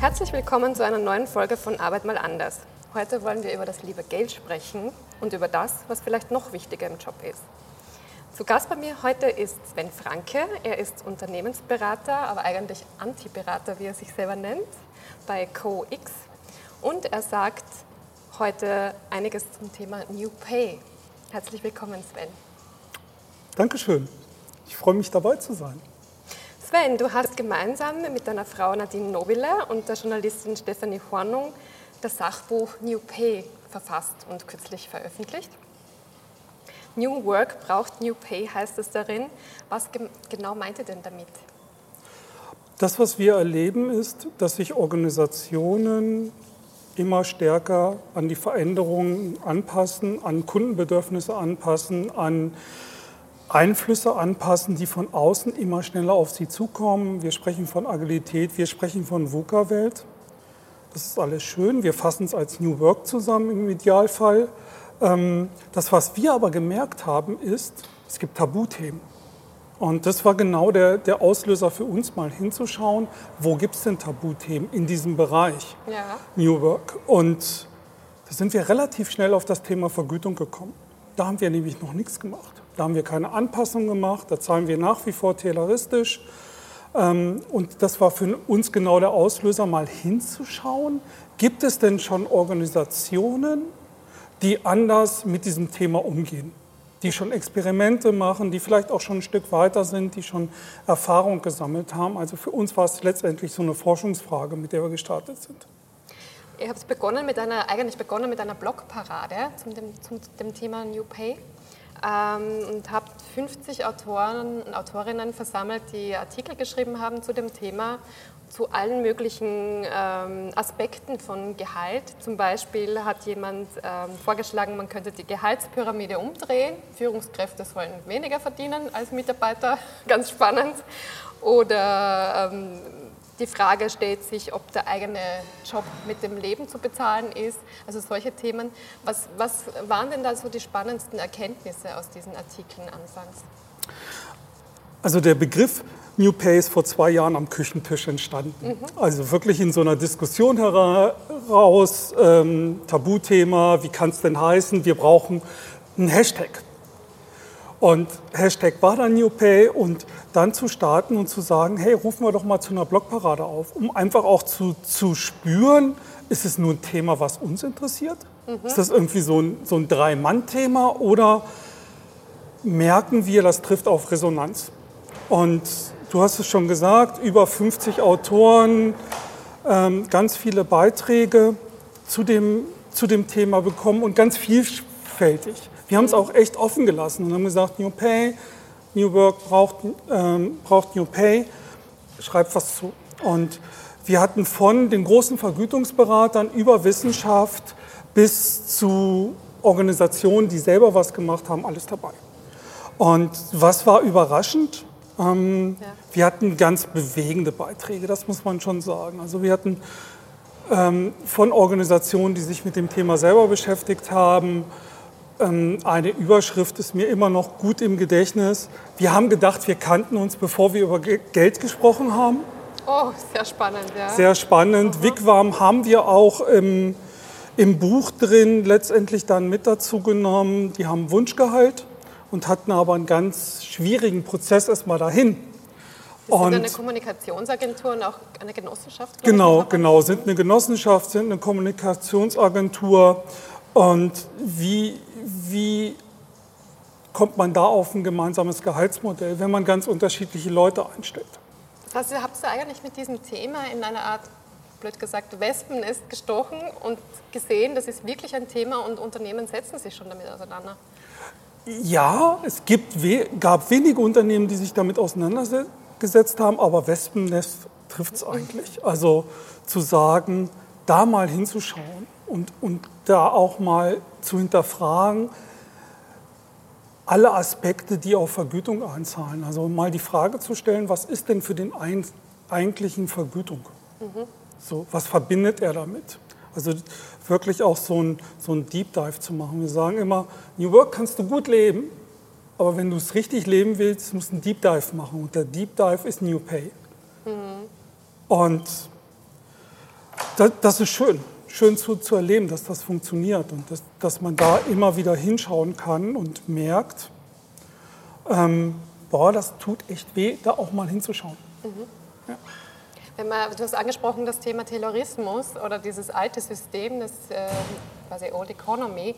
Herzlich willkommen zu einer neuen Folge von Arbeit mal anders. Heute wollen wir über das liebe Geld sprechen und über das, was vielleicht noch wichtiger im Job ist. Zu Gast bei mir heute ist Sven Franke. Er ist Unternehmensberater, aber eigentlich Antiberater, wie er sich selber nennt, bei CoX. Und er sagt heute einiges zum Thema New Pay. Herzlich willkommen, Sven. Dankeschön. Ich freue mich dabei zu sein. Sven, du hast gemeinsam mit deiner Frau Nadine Nobile und der Journalistin Stephanie Hornung das Sachbuch New Pay verfasst und kürzlich veröffentlicht. New Work braucht New Pay heißt es darin. Was genau meint ihr denn damit? Das, was wir erleben, ist, dass sich Organisationen immer stärker an die Veränderungen anpassen, an Kundenbedürfnisse anpassen, an Einflüsse anpassen, die von außen immer schneller auf sie zukommen. Wir sprechen von Agilität, wir sprechen von VUCA-Welt. Das ist alles schön. Wir fassen es als New Work zusammen im Idealfall. Ähm, das, was wir aber gemerkt haben, ist, es gibt Tabuthemen. Und das war genau der, der Auslöser für uns, mal hinzuschauen, wo gibt es denn Tabuthemen in diesem Bereich ja. New Work. Und da sind wir relativ schnell auf das Thema Vergütung gekommen. Da haben wir nämlich noch nichts gemacht. Da haben wir keine Anpassung gemacht, da zahlen wir nach wie vor tayloristisch. Ähm, und das war für uns genau der Auslöser, mal hinzuschauen, gibt es denn schon Organisationen, die anders mit diesem Thema umgehen, die schon Experimente machen, die vielleicht auch schon ein Stück weiter sind, die schon Erfahrung gesammelt haben. Also für uns war es letztendlich so eine Forschungsfrage, mit der wir gestartet sind. Ihr habt begonnen mit einer, eigentlich begonnen mit einer Blogparade zum, zum dem Thema New Pay ähm, und habe 50 Autoren und Autorinnen versammelt, die Artikel geschrieben haben zu dem Thema, zu allen möglichen ähm, Aspekten von Gehalt. Zum Beispiel hat jemand ähm, vorgeschlagen, man könnte die Gehaltspyramide umdrehen. Führungskräfte sollen weniger verdienen als Mitarbeiter, ganz spannend. Oder ähm, die Frage stellt sich, ob der eigene Job mit dem Leben zu bezahlen ist. Also solche Themen. Was, was waren denn da so die spannendsten Erkenntnisse aus diesen Artikeln anfangs? Also der Begriff New Pay ist vor zwei Jahren am Küchentisch entstanden. Mhm. Also wirklich in so einer Diskussion heraus, ähm, Tabuthema, wie kann es denn heißen, wir brauchen einen Hashtag. Und Hashtag war dann New Pay und dann zu starten und zu sagen, hey, rufen wir doch mal zu einer Blogparade auf, um einfach auch zu, zu spüren, ist es nur ein Thema, was uns interessiert? Mhm. Ist das irgendwie so ein, so ein Drei-Mann-Thema oder merken wir, das trifft auf Resonanz? Und du hast es schon gesagt, über 50 Autoren, ähm, ganz viele Beiträge zu dem, zu dem Thema bekommen und ganz vielfältig. Wir haben es auch echt offen gelassen und haben gesagt, New Pay, New Work braucht, ähm, braucht New Pay, schreibt was zu. Und wir hatten von den großen Vergütungsberatern über Wissenschaft bis zu Organisationen, die selber was gemacht haben, alles dabei. Und was war überraschend? Ähm, ja. Wir hatten ganz bewegende Beiträge, das muss man schon sagen. Also wir hatten ähm, von Organisationen, die sich mit dem Thema selber beschäftigt haben, eine Überschrift ist mir immer noch gut im Gedächtnis. Wir haben gedacht, wir kannten uns, bevor wir über Geld gesprochen haben. Oh, sehr spannend, ja. Sehr spannend. Mhm. Wigwam haben wir auch im, im Buch drin letztendlich dann mit dazu genommen. Die haben Wunschgehalt und hatten aber einen ganz schwierigen Prozess erstmal dahin. Sie sind eine Kommunikationsagentur und auch eine Genossenschaft? Genau, genau, sind eine Genossenschaft, sind eine Kommunikationsagentur. Und wie, wie kommt man da auf ein gemeinsames Gehaltsmodell, wenn man ganz unterschiedliche Leute einstellt? Das heißt, ihr habt es eigentlich mit diesem Thema in einer Art, blöd gesagt, Wespen ist gestochen und gesehen, das ist wirklich ein Thema und Unternehmen setzen sich schon damit auseinander. Ja, es gibt, gab wenige Unternehmen, die sich damit auseinandergesetzt haben, aber Wespennest trifft es eigentlich. Also zu sagen, da mal hinzuschauen und, und da auch mal zu hinterfragen, alle Aspekte, die auf Vergütung einzahlen. Also mal die Frage zu stellen, was ist denn für den eigentlichen Vergütung? Mhm. So, was verbindet er damit? Also wirklich auch so ein, so ein Deep Dive zu machen. Wir sagen immer, New Work kannst du gut leben, aber wenn du es richtig leben willst, musst du einen Deep Dive machen. Und der Deep Dive ist New Pay. Und das, das ist schön, schön zu, zu erleben, dass das funktioniert und dass, dass man da immer wieder hinschauen kann und merkt, ähm, boah, das tut echt weh, da auch mal hinzuschauen. Ja. Wenn man, du hast angesprochen das Thema Taylorismus oder dieses alte System, das äh, quasi Old Economy,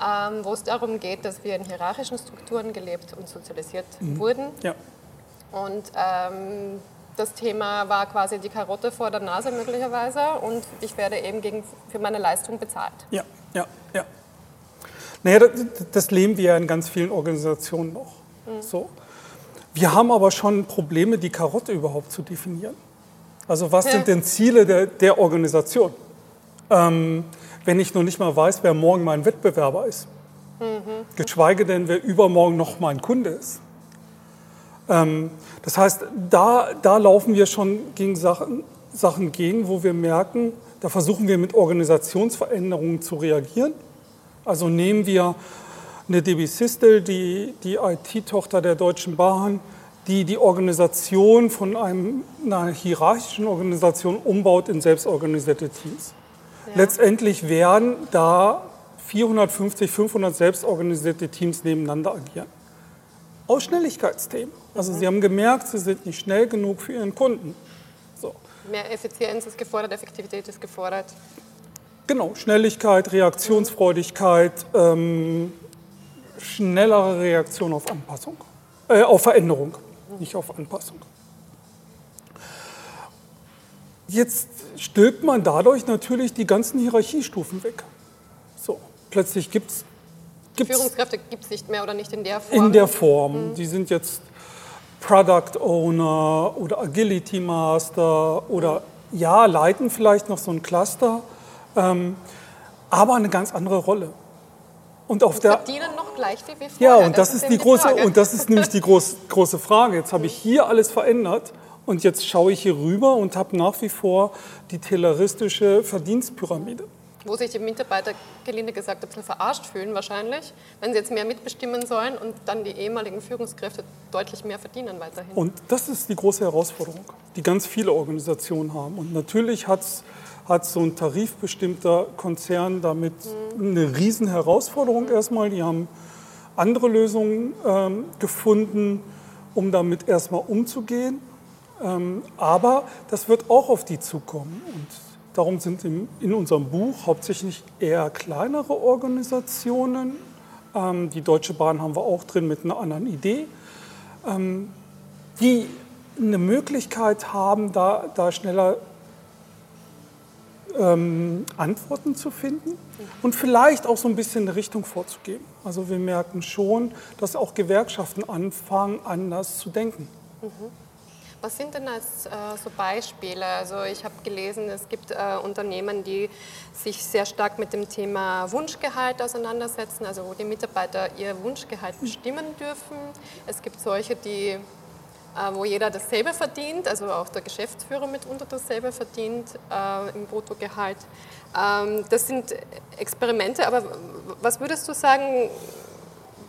ähm, wo es darum geht, dass wir in hierarchischen Strukturen gelebt und sozialisiert wurden. Ja. Und ähm, das Thema war quasi die Karotte vor der Nase möglicherweise und ich werde eben gegen, für meine Leistung bezahlt. Ja, ja, ja. Naja, das, das leben wir ja in ganz vielen Organisationen noch. So. Wir haben aber schon Probleme, die Karotte überhaupt zu definieren. Also was Ja. sind denn Ziele der, der Organisation? Ähm, wenn ich noch nicht mal weiß, wer morgen mein Wettbewerber ist. Geschweige denn, wer übermorgen noch mein Kunde ist. Ähm, das heißt, da, da laufen wir schon gegen Sachen, Sachen gegen, wo wir merken, da versuchen wir mit Organisationsveränderungen zu reagieren. Also nehmen wir eine DB Sistel, die, die IT-Tochter der Deutschen Bahn, die die Organisation von einem, einer hierarchischen Organisation umbaut in selbstorganisierte Teams. Letztendlich werden da 450, 500 selbstorganisierte Teams nebeneinander agieren. Aus Schnelligkeitsthemen. Also sie haben gemerkt, sie sind nicht schnell genug für ihren Kunden. So. Mehr Effizienz ist gefordert, Effektivität ist gefordert. Genau, Schnelligkeit, Reaktionsfreudigkeit, ähm, schnellere Reaktion auf Anpassung, äh, auf Veränderung, nicht auf Anpassung. Jetzt stülpt man dadurch natürlich die ganzen Hierarchiestufen weg. So, plötzlich gibt es Führungskräfte gibt es nicht mehr oder nicht in der Form. in der Form. Die sind jetzt Product Owner oder Agility Master oder ja, leiten vielleicht noch so ein Cluster, ähm, aber eine ganz andere Rolle. Und auf der Verdienen noch gleich viel wie ja, vorher. und das, ist eben die große Frage. und das ist nämlich die groß, große Frage. Jetzt habe ich hier alles verändert und jetzt schaue ich hier rüber und habe nach wie vor die tayloristische Verdienstpyramide. Wo sich die Mitarbeiter, gelinde gesagt, ein bisschen verarscht fühlen wahrscheinlich, wenn sie jetzt mehr mitbestimmen sollen und dann die ehemaligen Führungskräfte deutlich mehr verdienen weiterhin. Und das ist die große Herausforderung, die ganz viele Organisationen haben. Und natürlich hat so ein tarifbestimmter Konzern damit eine riesen Herausforderung erstmal. Die haben andere Lösungen ähm, gefunden, um damit erstmal umzugehen. Ähm, aber das wird auch auf die zukommen. Und darum sind in unserem Buch hauptsächlich eher kleinere Organisationen. Ähm, die Deutsche Bahn haben wir auch drin mit einer anderen Idee die eine Möglichkeit haben, da, da schneller ähm, Antworten zu finden und vielleicht auch so ein bisschen eine Richtung vorzugeben. Also wir merken schon, dass auch Gewerkschaften anfangen, anders zu denken. Was sind denn als äh, so Beispiele? Also ich habe gelesen, es gibt äh, Unternehmen, die sich sehr stark mit dem Thema Wunschgehalt auseinandersetzen, also wo die Mitarbeiter ihr Wunschgehalt bestimmen dürfen. Es gibt solche, die, äh, wo jeder dasselbe verdient, also auch der Geschäftsführer mitunter dasselbe verdient äh, im Bruttogehalt. Ähm, das sind Experimente, aber was würdest du sagen,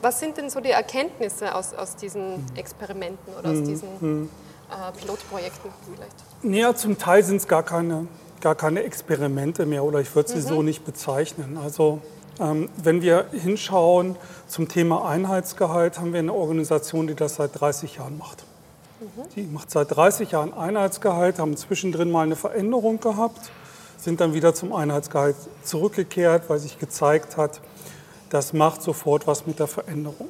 was sind denn so die Erkenntnisse aus, aus diesen Experimenten oder aus diesen äh, Pilotprojekten vielleicht? Naja, zum Teil sind es gar keine, gar keine Experimente mehr oder ich würde sie so nicht bezeichnen. Also ähm, wenn wir hinschauen zum Thema Einheitsgehalt, haben wir eine Organisation, die das seit 30 Jahren macht. Die macht seit 30 Jahren Einheitsgehalt, haben zwischendrin mal eine Veränderung gehabt, sind dann wieder zum Einheitsgehalt zurückgekehrt, weil sich gezeigt hat, das macht sofort was mit der Veränderung.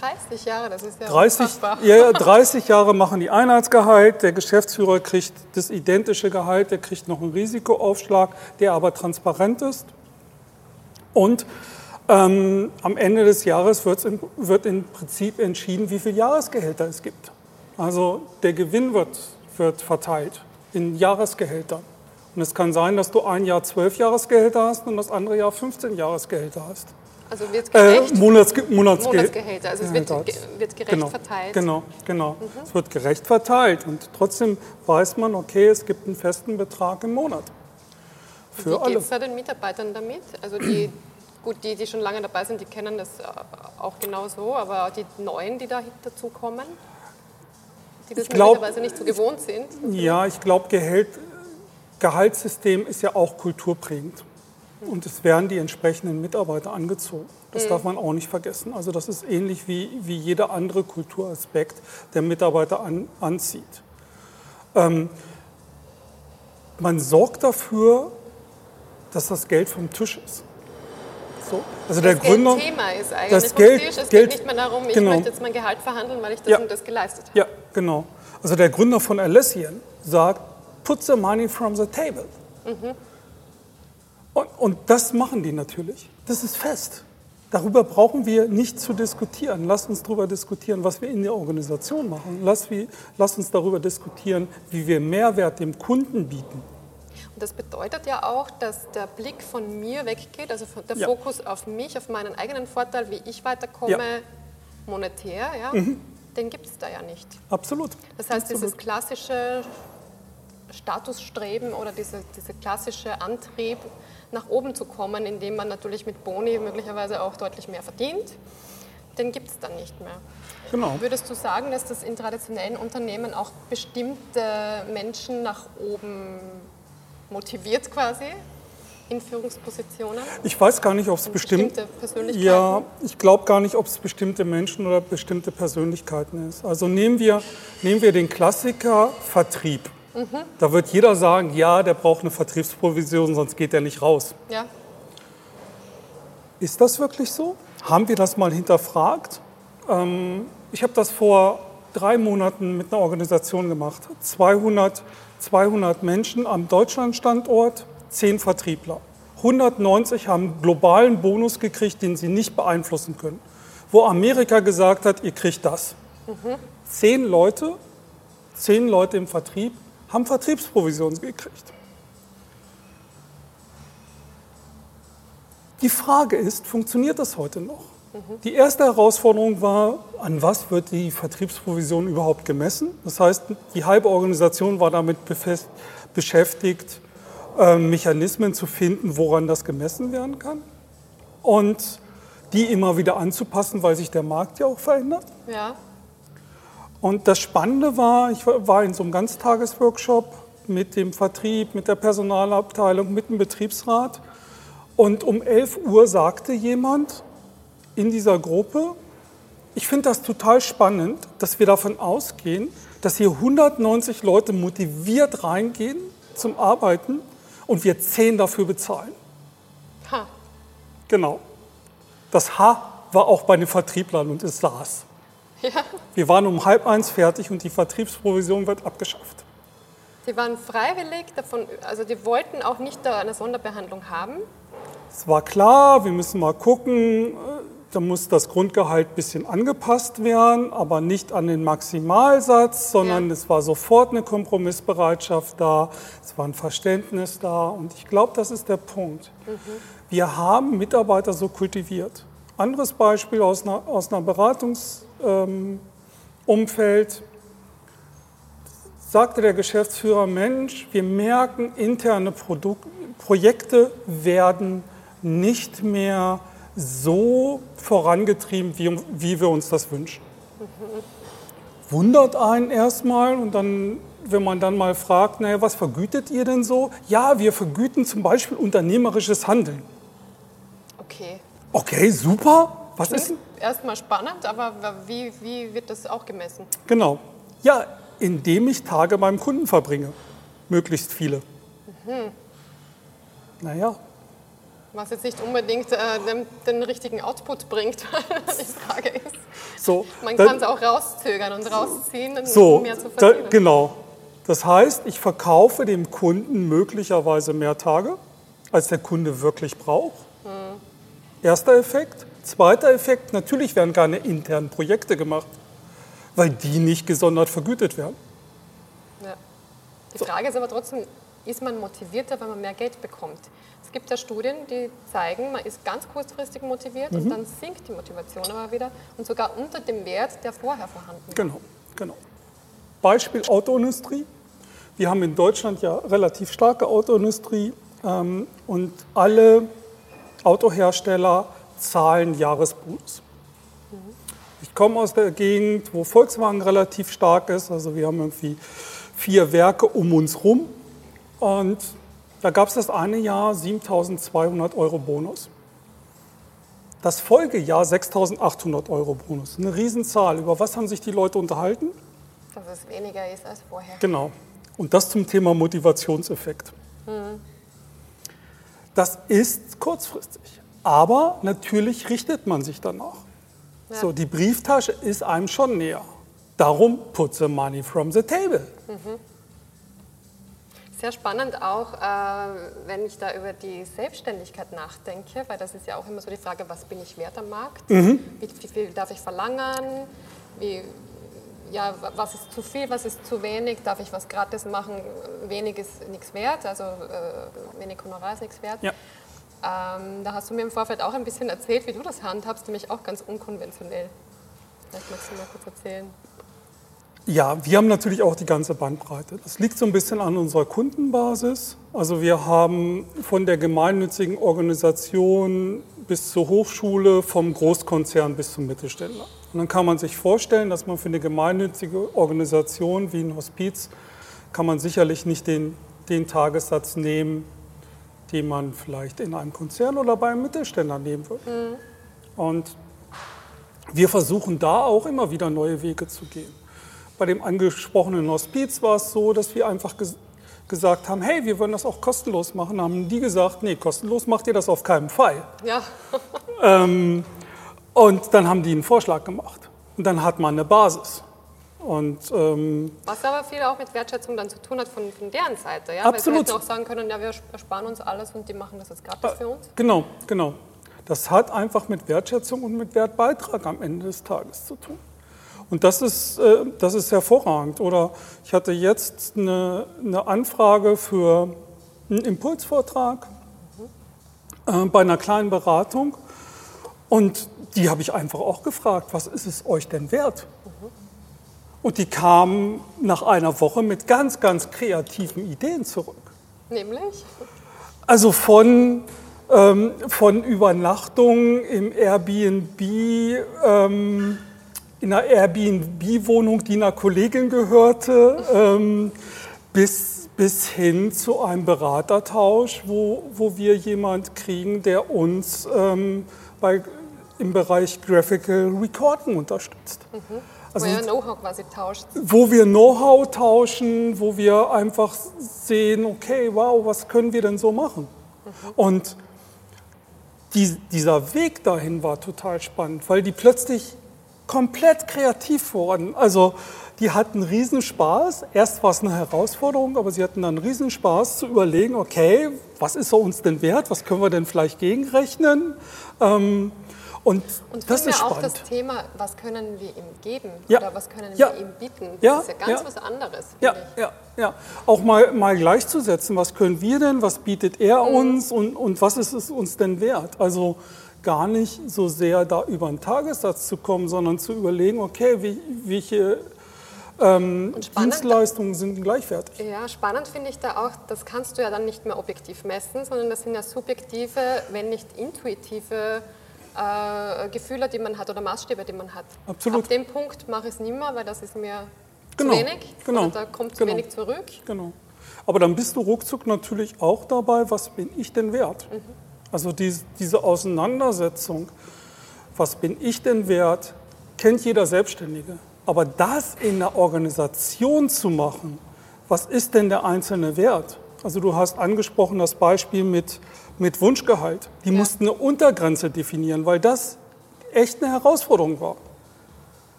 30 Jahre, das ist ja 30, unfassbar. ja, ja, 30 Jahre machen die Einheitsgehalt, der Geschäftsführer kriegt das identische Gehalt, der kriegt noch einen Risikoaufschlag, der aber transparent ist. Und ähm, am Ende des Jahres im, wird im Prinzip entschieden, wie viele Jahresgehälter es gibt. Also der Gewinn wird, wird verteilt in Jahresgehältern. Und es kann sein, dass du ein Jahr 12 Jahresgehälter hast und das andere Jahr 15 Jahresgehälter hast. Also wird Äh, gerecht, Monatsge Monatsge Monatsgehälter, also es wird, ge wird gerecht genau, verteilt. Genau, genau. Es wird gerecht verteilt und trotzdem weiß man, okay, es gibt einen festen Betrag im Monat. Für Wie alle. geht es da den Mitarbeitern damit? Also die, gut, die, die schon lange dabei sind, die kennen das äh, auch genau so, aber die Neuen, die da dazu kommen? die das möglicherweise nicht so gewohnt sind. Ja, ich glaube, Gehalt, Gehaltssystem ist ja auch kulturprägend. Und es werden die entsprechenden Mitarbeiter angezogen. Das darf man auch nicht vergessen. Also das ist ähnlich wie, wie jeder andere Kulturaspekt, der Mitarbeiter an, anzieht. Ähm, man sorgt dafür, dass das Geld vom Tisch ist. So. Also der das Gründer, Geld Thema ist eigentlich das vom Geld- Tisch. Es Geld- geht nicht mehr darum, ich genau. möchte jetzt mein Gehalt verhandeln, weil ich das Ja. und das geleistet habe. Ja, genau. Also der Gründer von Alessian sagt, put the money from the table. Und, und das machen die natürlich. Das ist fest. Darüber brauchen wir nicht zu diskutieren. Lass uns darüber diskutieren, was wir in der Organisation machen. Lass, wie, lass uns darüber diskutieren, wie wir Mehrwert dem Kunden bieten. Und das bedeutet ja auch, dass der Blick von mir weggeht, also der Ja. Fokus auf mich, auf meinen eigenen Vorteil, wie ich weiterkomme, Ja. Mhm. monetär, ja, den gibt es da ja nicht. Absolut. Das heißt, Absolut. dieses klassische Statusstreben oder diese, dieser klassische Antrieb, nach oben zu kommen, indem man natürlich mit Boni möglicherweise auch deutlich mehr verdient, den gibt es dann nicht mehr. Genau. Würdest du sagen, dass das in traditionellen Unternehmen auch bestimmte Menschen nach oben motiviert quasi in Führungspositionen? Ich weiß gar nicht, ob es bestimmt. Bestimmte Persönlichkeiten? Ja, ich glaube gar nicht, ob es bestimmte Menschen oder bestimmte Persönlichkeiten ist. Also nehmen wir, nehmen wir den Klassiker Vertrieb. Da wird jeder sagen, ja, der braucht eine Vertriebsprovision, sonst geht er nicht raus. Ja, Ist das wirklich so? Haben wir das mal hinterfragt? Ähm, ich habe das vor drei Monaten mit einer Organisation gemacht. 200, 200 Menschen am Deutschlandstandort, 10 Vertriebler. 190 haben einen globalen Bonus gekriegt, den sie nicht beeinflussen können. Wo Amerika gesagt hat, ihr kriegt das. Zehn Leute, zehn Leute im Vertrieb haben Vertriebsprovisionen gekriegt. Die Frage ist, funktioniert das heute noch? Die erste Herausforderung war, an was wird die Vertriebsprovision überhaupt gemessen? Das heißt, die halbe Organisation war damit beschäftigt, äh, Mechanismen zu finden, woran das gemessen werden kann. Und die immer wieder anzupassen, weil sich der Markt ja auch verändert. ja. Und das Spannende war, ich war in so einem Ganztagesworkshop mit dem Vertrieb, mit der Personalabteilung, mit dem Betriebsrat. Und um 11 Uhr sagte jemand in dieser Gruppe, ich finde das total spannend, dass wir davon ausgehen, dass hier 190 Leute motiviert reingehen zum Arbeiten und wir 10 dafür bezahlen. Ha. Genau. Das H war auch bei den Vertrieblern und es saß. Ja. Wir waren um halb eins fertig und die Vertriebsprovision wird abgeschafft. Die waren freiwillig davon, also die wollten auch nicht da eine Sonderbehandlung haben. Es war klar, wir müssen mal gucken, da muss das Grundgehalt ein bisschen angepasst werden, aber nicht an den Maximalsatz, sondern Ja. es war sofort eine Kompromissbereitschaft da, es war ein Verständnis da und ich glaube, das ist der Punkt. Wir haben Mitarbeiter so kultiviert. Anderes Beispiel aus einer, aus einer Beratungsumfeld. sagte der Geschäftsführer, Mensch, wir merken, interne Produk Projekte werden nicht mehr so vorangetrieben, wie, wie wir uns das wünschen. Wundert einen erstmal und dann, wenn man dann mal fragt, naja, was vergütet ihr denn so? Ja, wir vergüten zum Beispiel unternehmerisches Handeln. Okay. Okay, super. Was ist Klingt erstmal spannend, aber wie, wie wird das auch gemessen? Genau. Ja, indem ich Tage beim Kunden verbringe. Möglichst viele. Naja, Was jetzt nicht unbedingt äh, den, den richtigen Output bringt, die Frage ist. so. Man da- kann es auch rauszögern und rausziehen, um so, mehr zu da, verdienen. genau. Das heißt, ich verkaufe dem Kunden möglicherweise mehr Tage, als der Kunde wirklich braucht. Hm. Erster Effekt. Zweiter Effekt, natürlich werden keine internen Projekte gemacht, weil die nicht gesondert vergütet werden. Ja. Die Frage ist aber trotzdem, ist man motivierter, wenn man mehr Geld bekommt? Es gibt ja Studien, die zeigen, man ist ganz kurzfristig motiviert Mhm. und dann sinkt die Motivation aber wieder und sogar unter dem Wert, der vorher vorhanden war. Genau, genau. Beispiel Autoindustrie. Wir haben in Deutschland ja relativ starke Autoindustrie ähm, und alle Autohersteller zahlen Jahresbonus. Ich Ich komme aus der Gegend, wo Volkswagen relativ stark ist. Also wir haben irgendwie vier Werke um uns rum. Und da gab es das eine Jahr 7.200 Euro Bonus. Das Folgejahr 6.800 Euro Bonus. Eine Riesenzahl. Über was haben sich die Leute unterhalten? Dass es weniger ist als vorher. Genau. Und das zum Thema Motivationseffekt. Mhm. Das ist kurzfristig. Aber natürlich richtet man sich danach. Ja. So, die Brieftasche ist einem schon näher. Darum put the money from the table. Mhm. Sehr spannend auch, äh, wenn ich da über die Selbstständigkeit nachdenke, weil das ist ja auch immer so die Frage, was bin ich wert am Markt? Mhm. Wie, wie, viel darf ich verlangen? Wie, ja, was ist zu viel, was ist zu wenig? Darf ich was gratis machen? Wenig ist nichts wert, also äh, wenig Honorar ist nichts wert. Ja. Ähm, da hast du mir im Vorfeld auch ein bisschen erzählt, wie du das handhabst, nämlich auch ganz unkonventionell. Vielleicht magst du mal kurz erzählen. Ja, wir haben natürlich auch die ganze Bandbreite. Das liegt so ein bisschen an unserer Kundenbasis. Also wir haben von der gemeinnützigen Organisation bis zur Hochschule, vom Großkonzern bis zum Mittelständler. Und dann kann man sich vorstellen, dass man für eine gemeinnützige Organisation wie ein Hospiz, kann man sicherlich nicht den, den Tagessatz nehmen, den man vielleicht in einem Konzern oder bei einem Mittelständler nehmen würde. Mhm. Und wir versuchen da auch immer wieder neue Wege zu gehen. Bei dem angesprochenen Hospiz war es so, dass wir einfach ges gesagt haben, hey, wir wollen das auch kostenlos machen. Da haben die gesagt, nee, kostenlos macht ihr das auf keinen Fall. Ja. ähm, und dann haben die einen Vorschlag gemacht. Und dann hat man eine Basis. Und, ähm, Was aber viel auch mit Wertschätzung dann zu tun hat von, von deren Seite. Ja? Absolut. Weil sie hätten auch sagen können, ja, wir ersparen uns alles und die machen das jetzt gratis für uns. Genau, genau. Das hat einfach mit Wertschätzung und mit Wertbeitrag am Ende des Tages zu tun. Und das ist, äh, das ist hervorragend. Oder ich hatte jetzt eine, eine Anfrage für einen Impulsvortrag äh, bei einer kleinen Beratung. Und die habe ich einfach auch gefragt, was ist es euch denn wert? Und die kamen nach einer Woche mit ganz, ganz kreativen Ideen zurück. Nämlich? Also von, ähm, von Übernachtungen im Airbnb, ähm, in einer Airbnb-Wohnung, die einer Kollegin gehörte, ähm, bis, bis hin zu einem Beratertausch, wo, wo wir jemand kriegen, der uns ähm, bei, im Bereich Graphical Recording unterstützt. Mhm. Also, wo ihr Know-how quasi tauscht. Wo wir Know-how tauschen, wo wir einfach sehen, okay, wow, was können wir denn so machen? Mhm. Und die, dieser Weg dahin war total spannend, weil die plötzlich komplett kreativ wurden. Also die hatten Riesenspaß. Erst war es eine Herausforderung, aber sie hatten dann Riesenspaß zu überlegen, okay, was ist er uns denn wert? Was können wir denn vielleicht gegenrechnen? Ähm, und, und das ist spannend. auch das Thema, was können wir ihm geben ja. oder was können ja. wir ihm bieten? Das ja. ist ja ganz was anderes. Ja, ja, ja. Auch mal, mal gleichzusetzen, was können wir denn, was bietet er mhm. uns und, und was ist es uns denn wert? Also gar nicht so sehr da über einen Tagessatz zu kommen, sondern zu überlegen, okay, wie, welche ähm, Dienstleistungen sind gleichwertig. Ja, spannend finde ich da auch, das kannst du ja dann nicht mehr objektiv messen, sondern das sind ja subjektive, wenn nicht intuitive äh, Gefühle, die man hat oder Maßstäbe, die man hat. Absolut. Ab dem Punkt mache ich es nicht mehr, weil das ist mir genau. zu wenig genau. da kommt zu genau. wenig zurück. Genau. Aber dann bist du ruckzuck natürlich auch dabei, was bin ich denn wert? Mhm. Also diese Auseinandersetzung, was bin ich denn wert, kennt jeder Selbstständige. Aber das in der Organisation zu machen, was ist denn der einzelne Wert? Also du hast angesprochen das Beispiel mit, mit Wunschgehalt. Die ja. mussten eine Untergrenze definieren, weil das echt eine Herausforderung war.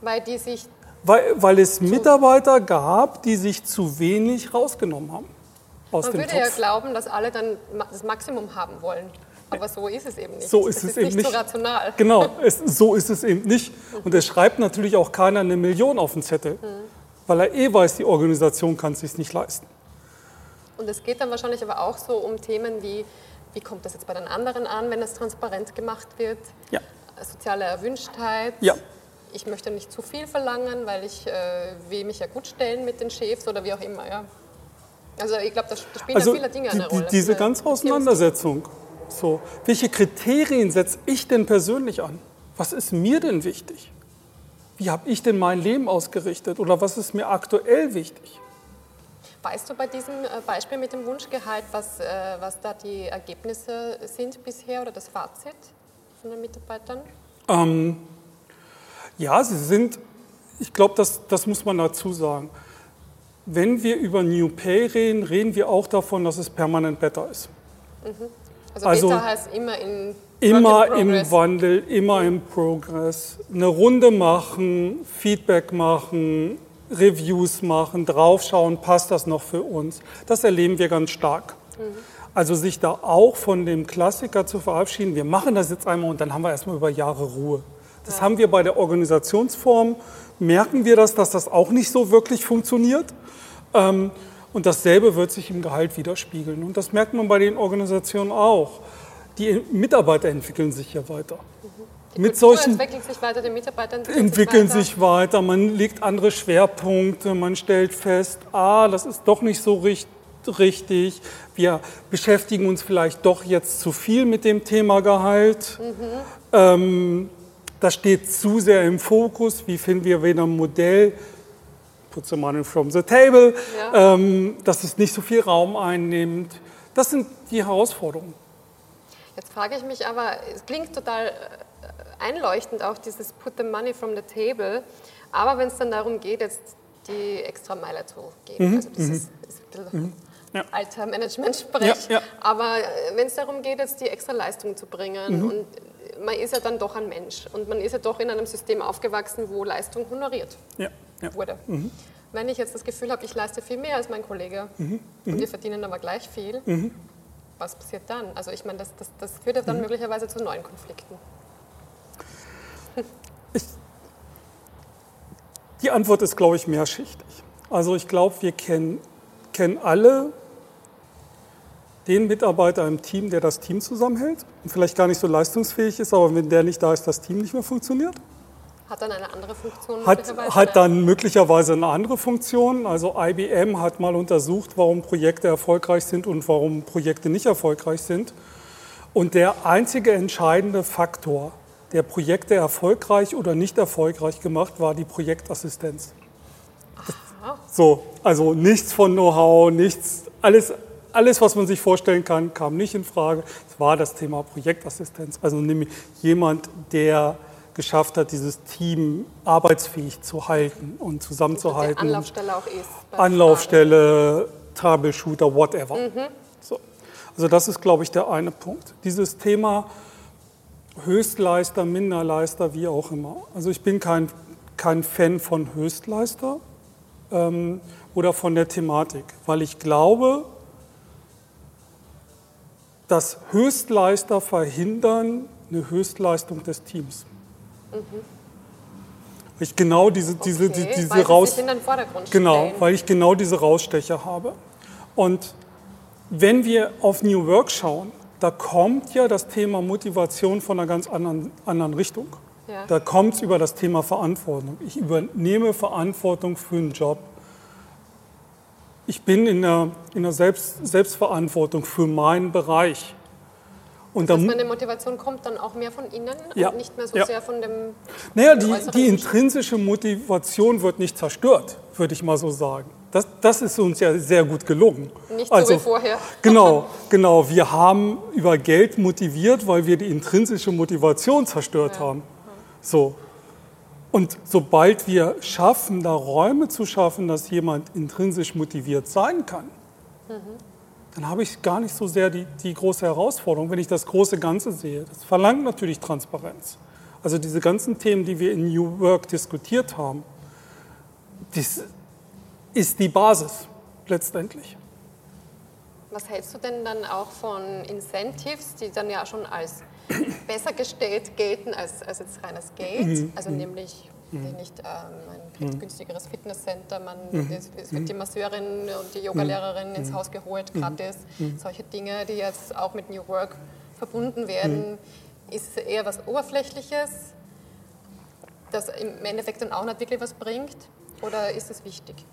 Weil die sich... Weil, weil es Mitarbeiter gab, die sich zu wenig rausgenommen haben. Aus Man würde Topf. ja glauben, dass alle dann das Maximum haben wollen. Aber so ist es eben nicht. So ist es, ist eben nicht. nicht so rational. Genau, es, so ist es eben nicht. Und es schreibt natürlich auch keiner eine Million auf den Zettel, mhm. weil er eh weiß, die Organisation kann es sich nicht leisten. Und es geht dann wahrscheinlich aber auch so um Themen wie, wie kommt das jetzt bei den anderen an, wenn es transparent gemacht wird? Ja. Soziale Erwünschtheit. Ja. Ich möchte nicht zu viel verlangen, weil ich äh, will mich ja gut stellen mit den Chefs oder wie auch immer. Ja. Also ich glaube, da spielen also da viele Dinge eine Rolle. Diese ganze Auseinandersetzung so, welche Kriterien setze ich denn persönlich an? Was ist mir denn wichtig? wie habe ich denn mein Leben ausgerichtet oder was ist mir aktuell wichtig. Weißt du bei diesem äh, Beispiel mit dem Wunschgehalt, was, äh, was da die Ergebnisse sind bisher oder das Fazit von den Mitarbeitern? Ähm, ja, sie sind, ich glaube, das, das muss man dazu sagen. Wenn wir über New Pay reden, reden wir auch davon, dass es permanent besser ist. Mhm. Also, also besser heißt immer in Immer im Wandel, immer im Progress. Eine Runde machen, Feedback machen, Reviews machen, draufschauen, passt das noch für uns. Das erleben wir ganz stark. Mhm. Also sich da auch von dem Klassiker zu verabschieden, wir machen das jetzt einmal und dann haben wir erstmal über Jahre Ruhe. Das ja. haben wir bei der Organisationsform, merken wir das, dass das auch nicht so wirklich funktioniert. Ähm, und dasselbe wird sich im Gehalt widerspiegeln. Und das merkt man bei den Organisationen auch die Mitarbeiter entwickeln sich ja weiter. Mit solchen entwickeln sich weiter, die Mitarbeiter entwickeln, entwickeln sich, weiter. sich weiter. Man legt andere Schwerpunkte, man stellt fest, ah, das ist doch nicht so richtig. Wir beschäftigen uns vielleicht doch jetzt zu viel mit dem Thema Gehalt. Mhm. Ähm, das steht zu sehr im Fokus. Wie finden wir wieder ein Modell? Put the money from the table, ja. ähm, dass es nicht so viel Raum einnimmt. Das sind die Herausforderungen. Jetzt frage ich mich aber, es klingt total äh, einleuchtend auch dieses Put the money from the table, aber wenn es dann darum geht, jetzt die extra Meile zu gehen, mhm. also das mhm. ist, ist ein bisschen mhm. ja. alter Management-Sprech, ja, ja. aber äh, wenn es darum geht, jetzt die extra Leistung zu bringen mhm. und man ist ja dann doch ein Mensch und man ist ja doch in einem System aufgewachsen, wo Leistung honoriert wurde. Mhm. Wenn ich jetzt das Gefühl habe, ich leiste viel mehr als mein Kollege mhm. und wir verdienen aber gleich viel, was passiert dann? Also ich meine, das, das, das führt ja dann mhm. möglicherweise zu neuen Konflikten. Ich, die Antwort ist, glaube ich, mehrschichtig. Also ich glaube, wir kennen, kennen alle den Mitarbeiter im Team, der das Team zusammenhält und vielleicht gar nicht so leistungsfähig ist, aber wenn der nicht da ist, das Team nicht mehr funktioniert. Hat dann eine andere Funktion? Hat, hat dann möglicherweise eine andere Funktion. Also IBM hat mal untersucht, warum Projekte erfolgreich sind und warum Projekte nicht erfolgreich sind. Und der einzige entscheidende Faktor, der Projekte erfolgreich oder nicht erfolgreich gemacht, war die Projektassistenz. Aha. So, also nichts von Know-how, nichts, alles, alles, was man sich vorstellen kann, kam nicht in Frage. Es war das Thema Projektassistenz. Also nämlich jemand, der geschafft hat, dieses Team arbeitsfähig zu halten und zusammenzuhalten. Und Anlaufstelle auch ist. Anlaufstelle, Troubleshooter, whatever. Mhm. So. Also das ist, glaube ich, der eine Punkt. Dieses Thema Höchstleister, Minderleister, wie auch immer. Also ich bin kein, kein Fan von Höchstleister ähm, oder von der Thematik, weil ich glaube, dass Höchstleister verhindern eine Höchstleistung des Teams. Mhm. Ich genau diese, diese, okay, diese weil raus. genau, stellen. weil ich genau diese Rausstecher habe. Und wenn wir auf New Work schauen, da kommt ja das Thema Motivation von einer ganz anderen, anderen Richtung. Ja. Da kommt es über das Thema Verantwortung. Ich übernehme Verantwortung für einen Job. Ich bin in der, in der Selbst, Selbstverantwortung für meinen Bereich. Und das heißt, meine Motivation kommt dann auch mehr von innen ja, und nicht mehr so ja. sehr von dem. Naja, die, die intrinsische Motivation wird nicht zerstört, würde ich mal so sagen. Das, das ist uns ja sehr gut gelungen. Nicht also, so wie vorher. Genau, genau. Wir haben über Geld motiviert, weil wir die intrinsische Motivation zerstört ja. haben. So. Und sobald wir schaffen, da Räume zu schaffen, dass jemand intrinsisch motiviert sein kann, mhm dann habe ich gar nicht so sehr die, die große Herausforderung, wenn ich das große Ganze sehe. Das verlangt natürlich Transparenz. Also diese ganzen Themen, die wir in New Work diskutiert haben, das ist die Basis letztendlich. Was hältst du denn dann auch von Incentives, die dann ja schon als besser gestellt gelten als, als jetzt reines Geld? Mhm. Also mhm. nämlich mhm. nicht ähm, ein mhm. günstigeres Fitnesscenter, man, mhm. es, es, wird die Masseurin und die Yogalehrerin ins Haus geholt, gratis. Solche Dinge, die jetzt auch mit New Work verbunden werden, ist eher was Oberflächliches, das im Endeffekt dann auch nicht wirklich was bringt? Oder ist es wichtig?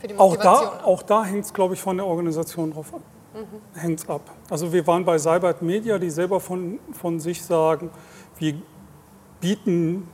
Für die Motivation? Auch da, auch da hängt es, glaube ich, von der Organisation drauf ab. Mhm. Hängt es ab. Also wir waren bei Cybert Media, die selber von, von sich sagen, wir bieten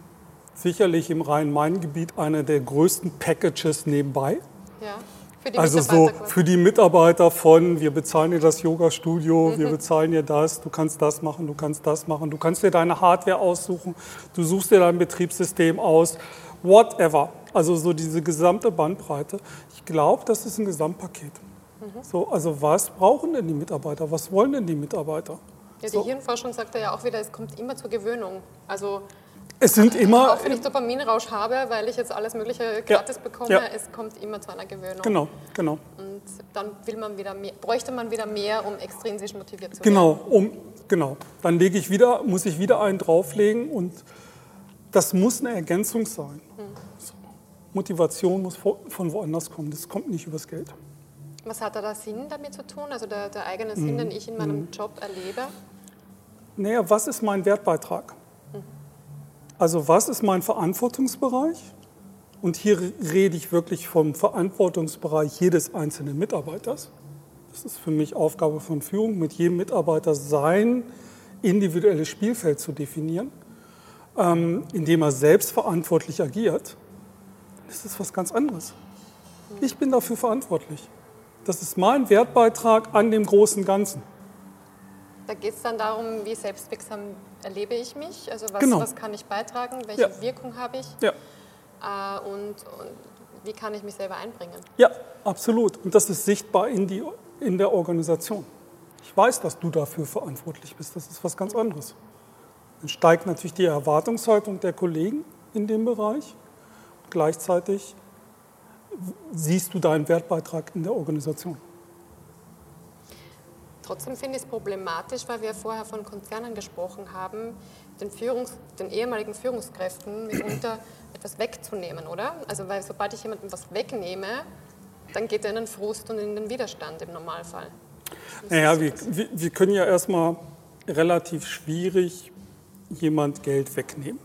sicherlich im Rhein-Main-Gebiet einer der größten Packages nebenbei. Ja. Für die Also so für die Mitarbeiter von, wir bezahlen dir das Yoga-Studio, Mhm. wir bezahlen dir das, du kannst das machen, du kannst das machen, du kannst dir deine Hardware aussuchen, du suchst dir dein Betriebssystem aus, whatever. Also so diese gesamte Bandbreite. Ich glaube, das ist ein Gesamtpaket. Mhm. So, also was brauchen denn die Mitarbeiter? Was wollen denn die Mitarbeiter? Ja, die So. Hirnforschung sagt ja auch wieder, es kommt immer zur Gewöhnung. Also Es sind immer, auch wenn ich Dopaminrausch habe, weil ich jetzt alles Mögliche gratis bekomme, ja. es kommt immer zu einer Gewöhnung. genau, genau. Und dann will man wieder mehr, bräuchte man wieder mehr, um extrinsisch motiviert zu Genau, um, genau. Dann lege ich wieder, muss ich wieder einen drauflegen und das muss eine Ergänzung sein. So. Motivation muss vo- von woanders kommen. Das kommt nicht übers Geld. Was hat da der Sinn damit zu tun? Also der, der eigene Mhm. Sinn, den ich in meinem Job erlebe? Naja, was ist mein Wertbeitrag? Also was ist mein Verantwortungsbereich? Und hier rede ich wirklich vom Verantwortungsbereich jedes einzelnen Mitarbeiters. Das ist für mich Aufgabe von Führung, mit jedem Mitarbeiter sein individuelles Spielfeld zu definieren, ähm, indem er selbstverantwortlich agiert. Das ist was ganz anderes. Ich bin dafür verantwortlich. Das ist mein Wertbeitrag an dem großen Ganzen. Da geht es dann darum, wie selbstwirksam erlebe ich mich, also was, Genau. was kann ich beitragen, welche Ja. Wirkung habe ich Ja. äh, und, und wie kann ich mich selber einbringen. Ja, absolut. Und das ist sichtbar in, die, in der Organisation. Ich weiß, dass du dafür verantwortlich bist. Das ist was ganz anderes. Dann steigt natürlich die Erwartungshaltung der Kollegen in dem Bereich. Gleichzeitig siehst du deinen Wertbeitrag in der Organisation. Trotzdem finde ich es problematisch, weil wir vorher von Konzernen gesprochen haben, den, Führungs-, den ehemaligen Führungskräften mitunter etwas wegzunehmen, oder? Also weil sobald ich jemandem was wegnehme, dann geht er in den Frust und in den Widerstand im Normalfall. Naja, wir, wir, wir können ja erstmal relativ schwierig jemand Geld wegnehmen.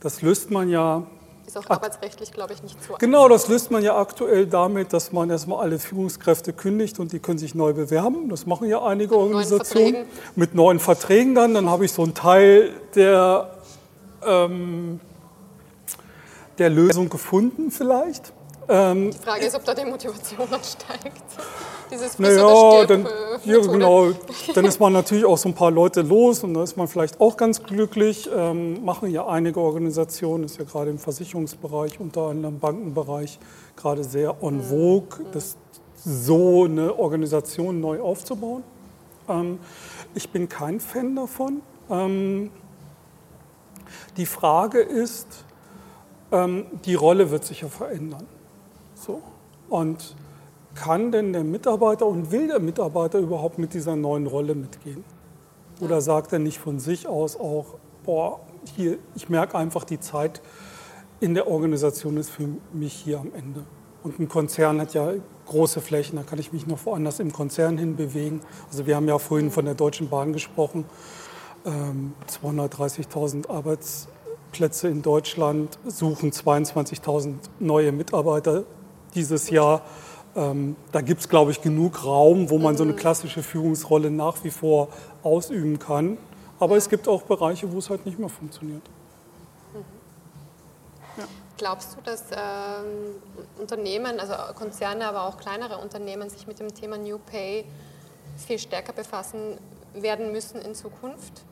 Das löst man ja Ist auch arbeitsrechtlich, glaube ich, nicht so Genau, das löst man ja aktuell damit, dass man erstmal alle Führungskräfte kündigt und die können sich neu bewerben. Das machen ja einige neuen Organisationen. Verträgen. Mit neuen Verträgen dann. Dann habe ich so einen Teil der, ähm, der Lösung gefunden vielleicht. Ähm, Die Frage ist, ob da die Motivation dann steigt. Dieses naja, dann, äh, ja, genau, dann ist man natürlich auch so ein paar Leute los und da ist man vielleicht auch ganz glücklich. Ähm, machen ja einige Organisationen, ist ja gerade im Versicherungsbereich, unter anderem im Bankenbereich, gerade sehr Mhm. en vogue, das, so eine Organisation neu aufzubauen. Ähm, ich bin kein Fan davon. Ähm, die Frage ist, ähm, die Rolle wird sich ja verändern. So. Und kann denn der Mitarbeiter und will der Mitarbeiter überhaupt mit dieser neuen Rolle mitgehen? Oder sagt er nicht von sich aus auch, boah, hier, ich merke einfach, die Zeit in der Organisation ist für mich hier am Ende. Und ein Konzern hat ja große Flächen, da kann ich mich noch woanders im Konzern hin bewegen. Also wir haben ja vorhin von der Deutschen Bahn gesprochen. Ähm, 230.000 Arbeitsplätze in Deutschland suchen 22.000 neue Mitarbeiter dieses Jahr. Ähm, da gibt es, glaube ich, genug Raum, wo man so eine klassische Führungsrolle nach wie vor ausüben kann. Aber es gibt auch Bereiche, wo es halt nicht mehr funktioniert. Glaubst du, dass ähm, Unternehmen, also Konzerne, aber auch kleinere Unternehmen sich mit dem Thema New Pay viel stärker befassen werden müssen in Zukunft?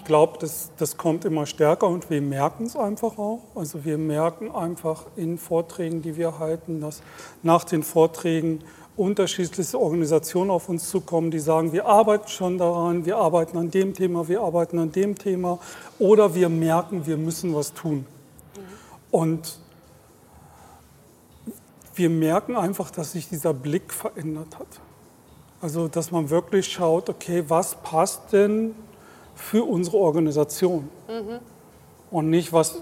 Ich glaube, das, das kommt immer stärker und wir merken es einfach auch. Also wir merken einfach in Vorträgen, die wir halten, dass nach den Vorträgen unterschiedlichste Organisationen auf uns zukommen, die sagen, wir arbeiten schon daran, wir arbeiten an dem Thema, wir arbeiten an dem Thema oder wir merken, wir müssen was tun. Und wir merken einfach, dass sich dieser Blick verändert hat. Also, dass man wirklich schaut, okay, was passt denn für unsere Organisation? Und nicht, was,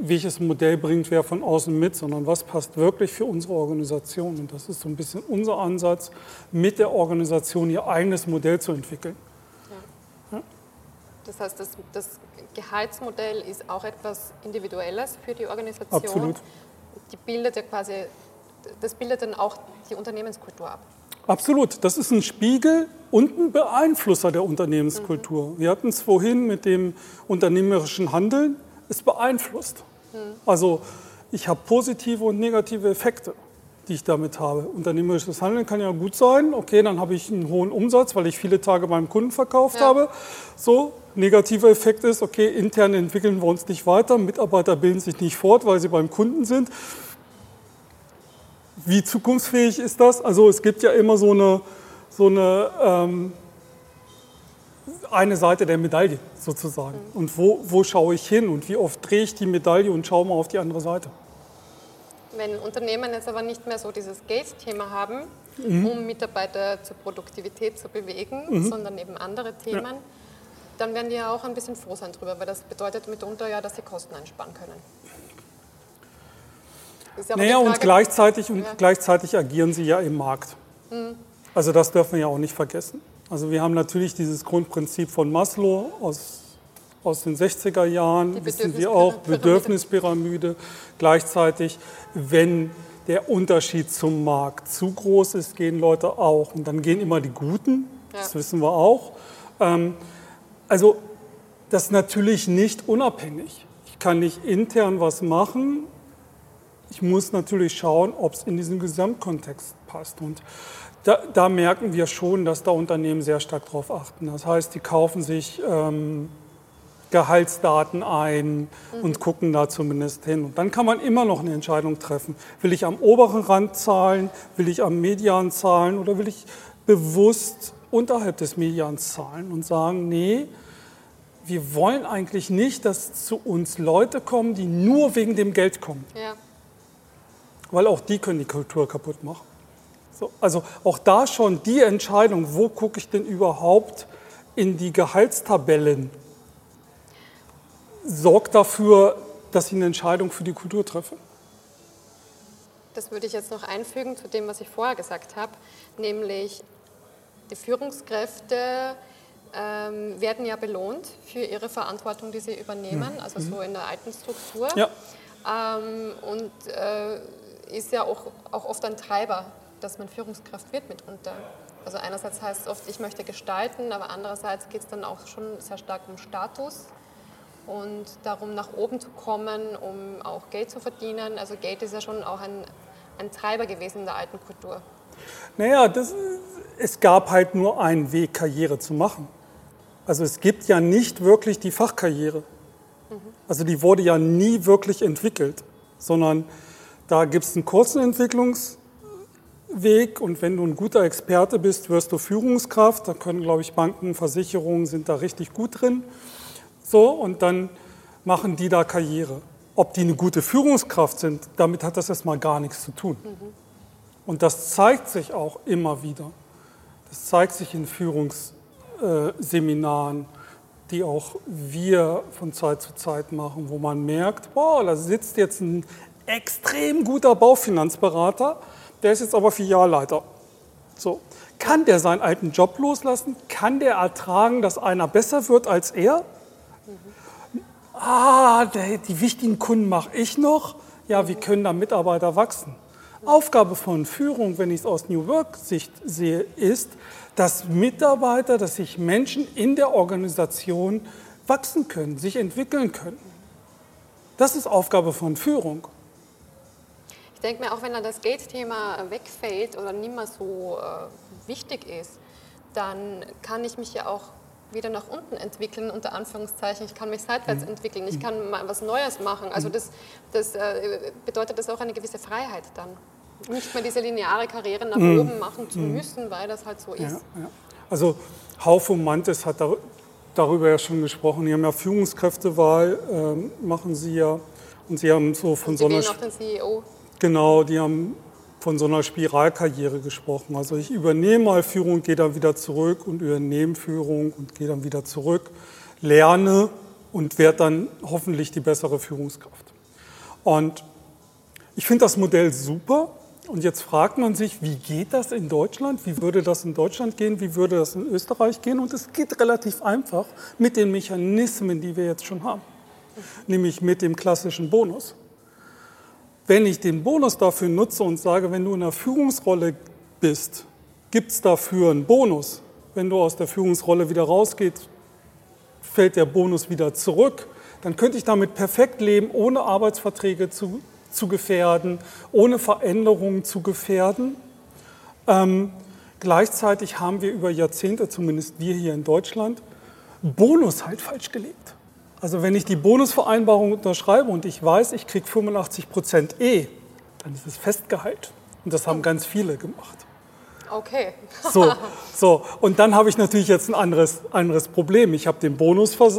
welches Modell bringt wer von außen mit, sondern was passt wirklich für unsere Organisation. Und das ist so ein bisschen unser Ansatz, mit der Organisation ihr eigenes Modell zu entwickeln. Das heißt, das, das Gehaltsmodell ist auch etwas Individuelles für die Organisation. Absolut. Die bildet ja quasi, das bildet dann auch die Unternehmenskultur ab. Absolut, das ist ein Spiegel und ein Beeinflusser der Unternehmenskultur. Wir hatten es vorhin mit dem unternehmerischen Handeln. es beeinflusst. Also ich habe positive und negative Effekte, die ich damit habe. Unternehmerisches Handeln kann ja gut sein. Okay, dann habe ich einen hohen Umsatz, weil ich viele Tage beim Kunden verkauft Ja. habe. So, negativer Effekt ist, okay, intern entwickeln wir uns nicht weiter, Mitarbeiter bilden sich nicht fort, weil sie beim Kunden sind. Wie zukunftsfähig ist das? Also es gibt ja immer so eine, so eine ähm, eine Seite der Medaille sozusagen. Und wo, wo schaue ich hin und wie oft drehe ich die Medaille und schaue mal auf die andere Seite. Wenn Unternehmen jetzt aber nicht mehr so dieses Geld-Thema haben, Mhm. um Mitarbeiter zur Produktivität zu bewegen, sondern eben andere Themen, dann werden die ja auch ein bisschen froh sein drüber, weil das bedeutet mitunter ja, dass sie Kosten einsparen können. Ja Naja, und gleichzeitig, und Ja. Mhm. gleichzeitig agieren sie ja im Markt. Also das dürfen wir ja auch nicht vergessen. Also wir haben natürlich dieses Grundprinzip von Maslow aus, aus den 60er Jahren, wissen wir auch, Bedürfnispyramide. Gleichzeitig, wenn der Unterschied zum Markt zu groß ist, gehen Leute auch. Und dann gehen immer die Guten, das Ja. wissen wir auch. Ähm, also das ist natürlich nicht unabhängig. Ich kann nicht intern was machen, ich muss natürlich schauen, ob es in diesen Gesamtkontext passt. Und da, da merken wir schon, dass da Unternehmen sehr stark darauf achten. Das heißt, die kaufen sich ähm, Gehaltsdaten ein und gucken da zumindest hin. Und dann kann man immer noch eine Entscheidung treffen. Will ich am oberen Rand zahlen? Will ich am Median zahlen? Oder will ich bewusst unterhalb des Medians zahlen und sagen, nee, wir wollen eigentlich nicht, dass zu uns Leute kommen, die nur wegen dem Geld kommen Ja. Weil auch die können die Kultur kaputt machen. So, also auch da schon die Entscheidung, wo gucke ich denn überhaupt in die Gehaltstabellen, sorgt dafür, dass ich eine Entscheidung für die Kultur treffe. Das würde ich jetzt noch einfügen zu dem, was ich vorher gesagt habe, nämlich die Führungskräfte ähm, werden ja belohnt für ihre Verantwortung, die sie übernehmen, also so in der alten Struktur. Ja. Ähm, und äh, ist ja auch, auch oft ein Treiber, dass man Führungskraft wird mitunter. Also einerseits heißt es oft, ich möchte gestalten, aber andererseits geht es dann auch schon sehr stark um Status und darum nach oben zu kommen, um auch Geld zu verdienen. Also Geld ist ja schon auch ein, ein Treiber gewesen in der alten Kultur. Naja, das, es gab halt nur einen Weg, Karriere zu machen. Also es gibt ja nicht wirklich die Fachkarriere. Also die wurde ja nie wirklich entwickelt, sondern da gibt es einen kurzen Entwicklungsweg und wenn du ein guter Experte bist, wirst du Führungskraft. Da können, glaube ich, Banken, Versicherungen sind da richtig gut drin. So, und dann machen die da Karriere. Ob die eine gute Führungskraft sind, damit hat das erstmal gar nichts zu tun. Und das zeigt sich auch immer wieder. Das zeigt sich in Führungsseminaren, die auch wir von Zeit zu Zeit machen, wo man merkt, wow, da sitzt jetzt ein extrem guter Baufinanzberater, der ist jetzt aber Filialleiter. So. Kann der seinen alten Job loslassen? Kann der ertragen, dass einer besser wird als er? Ah, der, die wichtigen Kunden mache ich noch. Ja, wie können da Mitarbeiter wachsen? Aufgabe von Führung, wenn ich es aus New Work-Sicht sehe, ist, dass Mitarbeiter, dass sich Menschen in der Organisation wachsen können, sich entwickeln können. Das ist Aufgabe von Führung. Ich denke mir, auch wenn dann das Geldthema wegfällt oder nicht mehr so äh, wichtig ist, dann kann ich mich ja auch wieder nach unten entwickeln, unter Anführungszeichen. Ich kann mich seitwärts entwickeln, ich kann mal was Neues machen. Also das, das äh, bedeutet das auch eine gewisse Freiheit dann. Nicht mehr diese lineare Karriere nach oben machen zu müssen, weil das halt so ist. Ja, ja. Also Haufe Mantes hat dar- darüber ja schon gesprochen. Die haben ja Führungskräftewahl, ähm, machen sie ja. Und sie haben so von Und so Sie einer auch den CEO. Genau, die haben von so einer Spiralkarriere gesprochen. Also ich übernehme mal Führung, gehe dann wieder zurück und übernehme Führung und gehe dann wieder zurück, lerne und werde dann hoffentlich die bessere Führungskraft. Und ich finde das Modell super. Und jetzt fragt man sich, wie geht das in Deutschland? Wie würde das in Deutschland gehen? Wie würde das in Österreich gehen? Und es geht relativ einfach mit den Mechanismen, die wir jetzt schon haben, nämlich mit dem klassischen Bonus. Wenn ich den Bonus dafür nutze und sage, wenn du in einer Führungsrolle bist, gibt es dafür einen Bonus. Wenn du aus der Führungsrolle wieder rausgehst, fällt der Bonus wieder zurück. dann könnte ich damit perfekt leben, ohne Arbeitsverträge zu, zu gefährden, ohne Veränderungen zu gefährden. Ähm, gleichzeitig haben wir über Jahrzehnte, zumindest wir hier in Deutschland, Bonus halt falsch gelebt. Also wenn ich die Bonusvereinbarung unterschreibe und ich weiß, ich kriege 85 Prozent E, dann ist es Festgehalt. Und das haben ganz viele gemacht. Okay. So, so. und dann habe ich natürlich jetzt ein anderes, anderes Problem. Ich habe den Bonus vers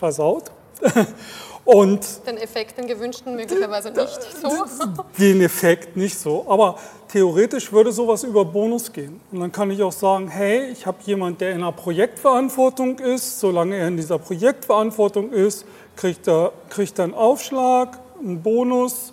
versaut. Und den Effekt, den gewünschten, möglicherweise nicht so. Den Effekt nicht so. Aber theoretisch würde sowas über Bonus gehen. Und dann kann ich auch sagen, hey, ich habe jemanden, der in einer Projektverantwortung ist. Solange er in dieser Projektverantwortung ist, kriegt er, kriegt er einen Aufschlag, einen Bonus,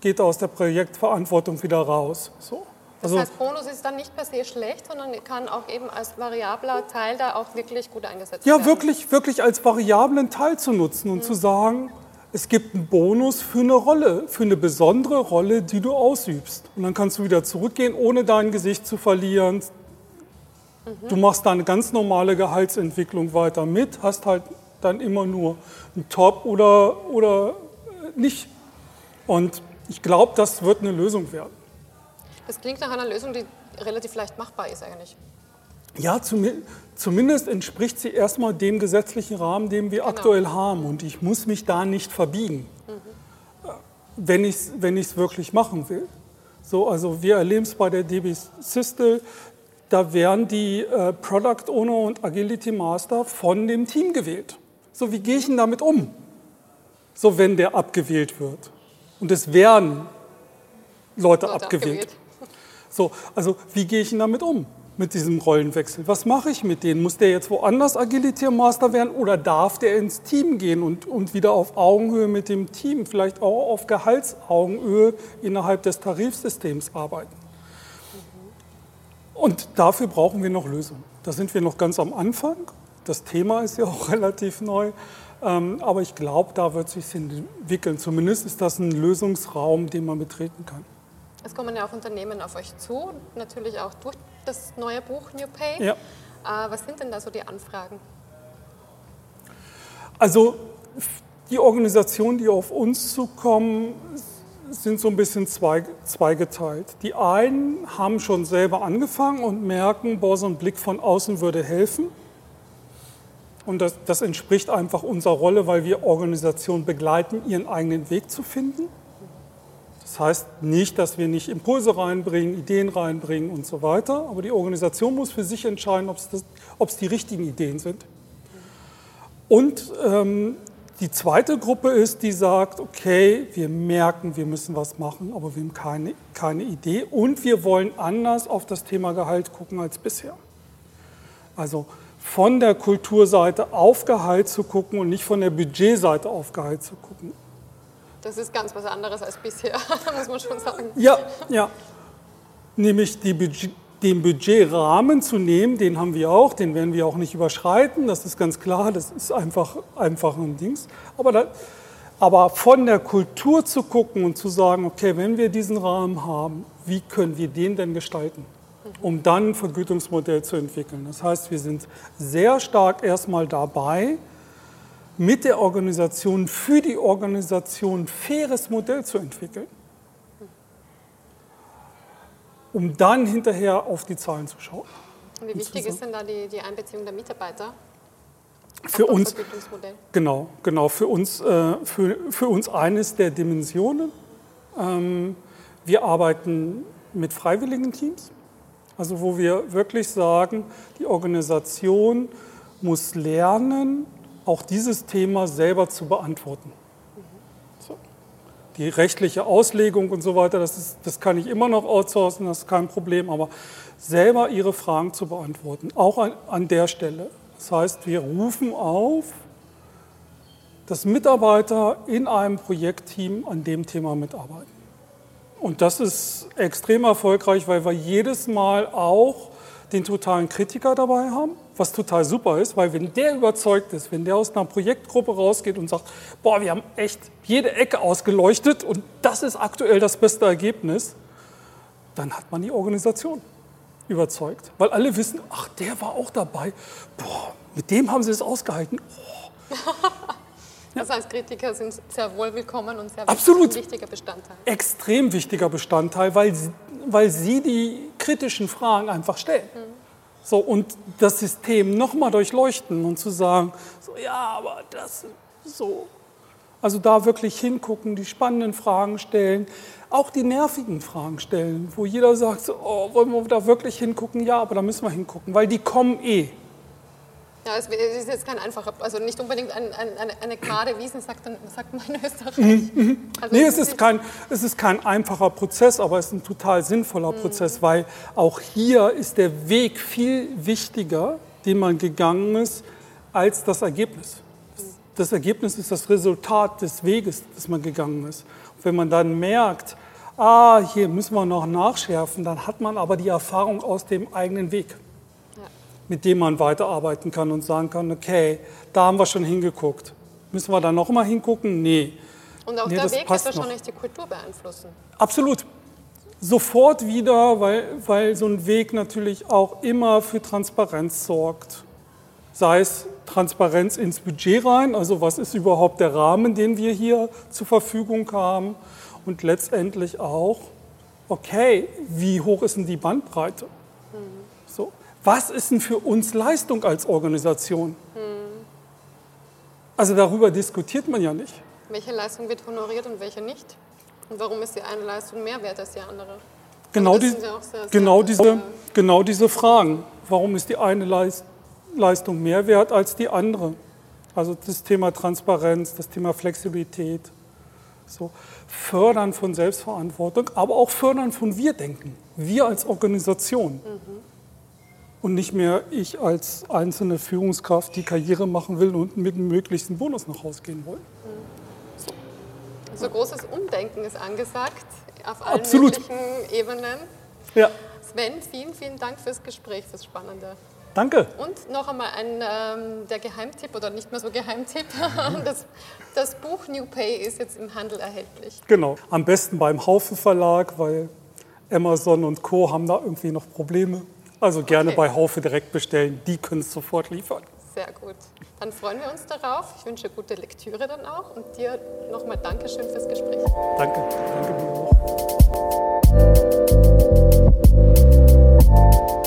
geht aus der Projektverantwortung wieder raus. So. Also, das heißt, Bonus ist dann nicht per se schlecht, sondern kann auch eben als variabler Teil da auch wirklich gut eingesetzt ja, werden. Ja, wirklich, wirklich als variablen Teil zu nutzen und mhm. zu sagen, es gibt einen Bonus für eine Rolle, für eine besondere Rolle, die du ausübst. Und dann kannst du wieder zurückgehen, ohne dein Gesicht zu verlieren. Mhm. Du machst deine ganz normale Gehaltsentwicklung weiter mit, hast halt dann immer nur einen Top oder, oder nicht. Und ich glaube, das wird eine Lösung werden. Das klingt nach einer Lösung, die relativ leicht machbar ist eigentlich. Ja, zumindest entspricht sie erstmal dem gesetzlichen Rahmen, den wir genau. aktuell haben. Und ich muss mich da nicht verbiegen, mhm. wenn ich es wenn wirklich machen will. So, also wir erleben es bei der DB Systel, da werden die äh, Product Owner und Agility Master von dem Team gewählt. So, wie gehe ich denn damit um? So, wenn der abgewählt wird. Und es werden Leute, Leute abgewählt. abgewählt. So, also wie gehe ich denn damit um? Mit diesem Rollenwechsel. Was mache ich mit denen? Muss der jetzt woanders Agility Master werden oder darf der ins Team gehen und, und wieder auf Augenhöhe mit dem Team, vielleicht auch auf Gehaltsaugenhöhe innerhalb des Tarifsystems arbeiten? Und dafür brauchen wir noch Lösungen. Da sind wir noch ganz am Anfang. Das Thema ist ja auch relativ neu. Ähm, aber ich glaube, da wird sich entwickeln. Zumindest ist das ein Lösungsraum, den man betreten kann. Es kommen ja auch Unternehmen auf euch zu, natürlich auch durch das neue Buch New Pay. Ja. Äh, was sind denn da so die Anfragen? Also die Organisationen, die auf uns zukommen, sind so ein bisschen zweigeteilt. Die einen haben schon selber angefangen und merken, boah, so ein Blick von außen würde helfen. Und das, das entspricht einfach unserer Rolle, weil wir Organisationen begleiten, ihren eigenen Weg zu finden. Das heißt nicht, dass wir nicht Impulse reinbringen, Ideen reinbringen und so weiter, aber die Organisation muss für sich entscheiden, ob es die richtigen Ideen sind. Und ähm, die zweite Gruppe ist, die sagt, okay, wir merken, wir müssen was machen, aber wir haben keine, keine Idee und wir wollen anders auf das Thema Gehalt gucken als bisher. Also von der Kulturseite auf Gehalt zu gucken und nicht von der Budgetseite auf Gehalt zu gucken. Das ist ganz was anderes als bisher, muss man schon sagen. Ja, ja. Nämlich Budget, den Budgetrahmen zu nehmen, den haben wir auch, den werden wir auch nicht überschreiten, das ist ganz klar, das ist einfach, einfach ein Dings. Aber, da, aber von der Kultur zu gucken und zu sagen, okay, wenn wir diesen Rahmen haben, wie können wir den denn gestalten? um dann ein Vergütungsmodell zu entwickeln. Das heißt, wir sind sehr stark erstmal dabei, mit der Organisation, für die Organisation ein faires Modell zu entwickeln, um dann hinterher auf die Zahlen zu schauen. Wie wichtig ist denn da die, die Einbeziehung der Mitarbeiter? Für uns, genau, genau, für uns, äh, für, für uns eines der Dimensionen. Ähm, wir arbeiten mit freiwilligen Teams, also wo wir wirklich sagen, die Organisation muss lernen, auch dieses Thema selber zu beantworten. Die rechtliche Auslegung und so weiter, das, ist, das kann ich immer noch outsourcen, das ist kein Problem, aber selber Ihre Fragen zu beantworten, auch an, an der Stelle. Das heißt, wir rufen auf, dass Mitarbeiter in einem Projektteam an dem Thema mitarbeiten. Und das ist extrem erfolgreich, weil wir jedes Mal auch den totalen Kritiker dabei haben, was total super ist, weil wenn der überzeugt ist, wenn der aus einer Projektgruppe rausgeht und sagt, boah, wir haben echt jede Ecke ausgeleuchtet und das ist aktuell das beste Ergebnis, dann hat man die Organisation überzeugt, weil alle wissen, ach, der war auch dabei, boah, mit dem haben sie es ausgehalten. Oh. Das heißt, Kritiker sind sehr wohl willkommen und sehr Absolut. wichtiger Bestandteil. Extrem wichtiger Bestandteil, weil sie, weil sie die kritischen Fragen einfach stellen. So, und das System nochmal durchleuchten und zu sagen, so, ja, aber das so. Also da wirklich hingucken, die spannenden Fragen stellen, auch die nervigen Fragen stellen, wo jeder sagt, so, oh, wollen wir da wirklich hingucken? Ja, aber da müssen wir hingucken, weil die kommen eh. Ja, es ist jetzt kein einfacher, also nicht unbedingt ein, ein, eine, eine gerade Wiesen, sagt, sagt man in Österreich. Also nee, es ist, kein, es ist kein einfacher Prozess, aber es ist ein total sinnvoller mhm. Prozess, weil auch hier ist der Weg viel wichtiger, den man gegangen ist, als das Ergebnis. Das Ergebnis ist das Resultat des Weges, das man gegangen ist. Und wenn man dann merkt, ah, hier müssen wir noch nachschärfen, dann hat man aber die Erfahrung aus dem eigenen Weg mit dem man weiterarbeiten kann und sagen kann, okay, da haben wir schon hingeguckt. Müssen wir da noch mal hingucken? Nee. Und auch nee, der Weg wird wahrscheinlich die Kultur beeinflussen. Absolut. Sofort wieder, weil, weil so ein Weg natürlich auch immer für Transparenz sorgt. Sei es Transparenz ins Budget rein, also was ist überhaupt der Rahmen, den wir hier zur Verfügung haben. Und letztendlich auch, okay, wie hoch ist denn die Bandbreite? Was ist denn für uns Leistung als Organisation? Also darüber diskutiert man ja nicht. Welche Leistung wird honoriert und welche nicht? Und warum ist die eine Leistung mehr wert als die andere? Genau, die, sehr, sehr genau, diese, genau diese Fragen. Warum ist die eine Leistung mehr wert als die andere? Also das Thema Transparenz, das Thema Flexibilität. So. Fördern von Selbstverantwortung, aber auch Fördern von Wir-Denken. Wir als Organisation. Mhm und nicht mehr ich als einzelne Führungskraft, die Karriere machen will und mit dem möglichsten Bonus nach Hause gehen will. So. so großes Umdenken ist angesagt auf allen Absolut. möglichen Ebenen. Ja. Sven, vielen, vielen Dank fürs Gespräch, fürs Spannende. Danke. Und noch einmal ein, ähm, der Geheimtipp oder nicht mehr so Geheimtipp. Das, das, Buch New Pay ist jetzt im Handel erhältlich. Genau. Am besten beim Haufe Verlag, weil Amazon und Co. haben da irgendwie noch Probleme. Also gerne okay. bei Haufe direkt bestellen, die können es sofort liefern. Sehr gut. Dann freuen wir uns darauf. Ich wünsche gute Lektüre dann auch und dir nochmal Dankeschön fürs Gespräch. Danke, danke dir auch.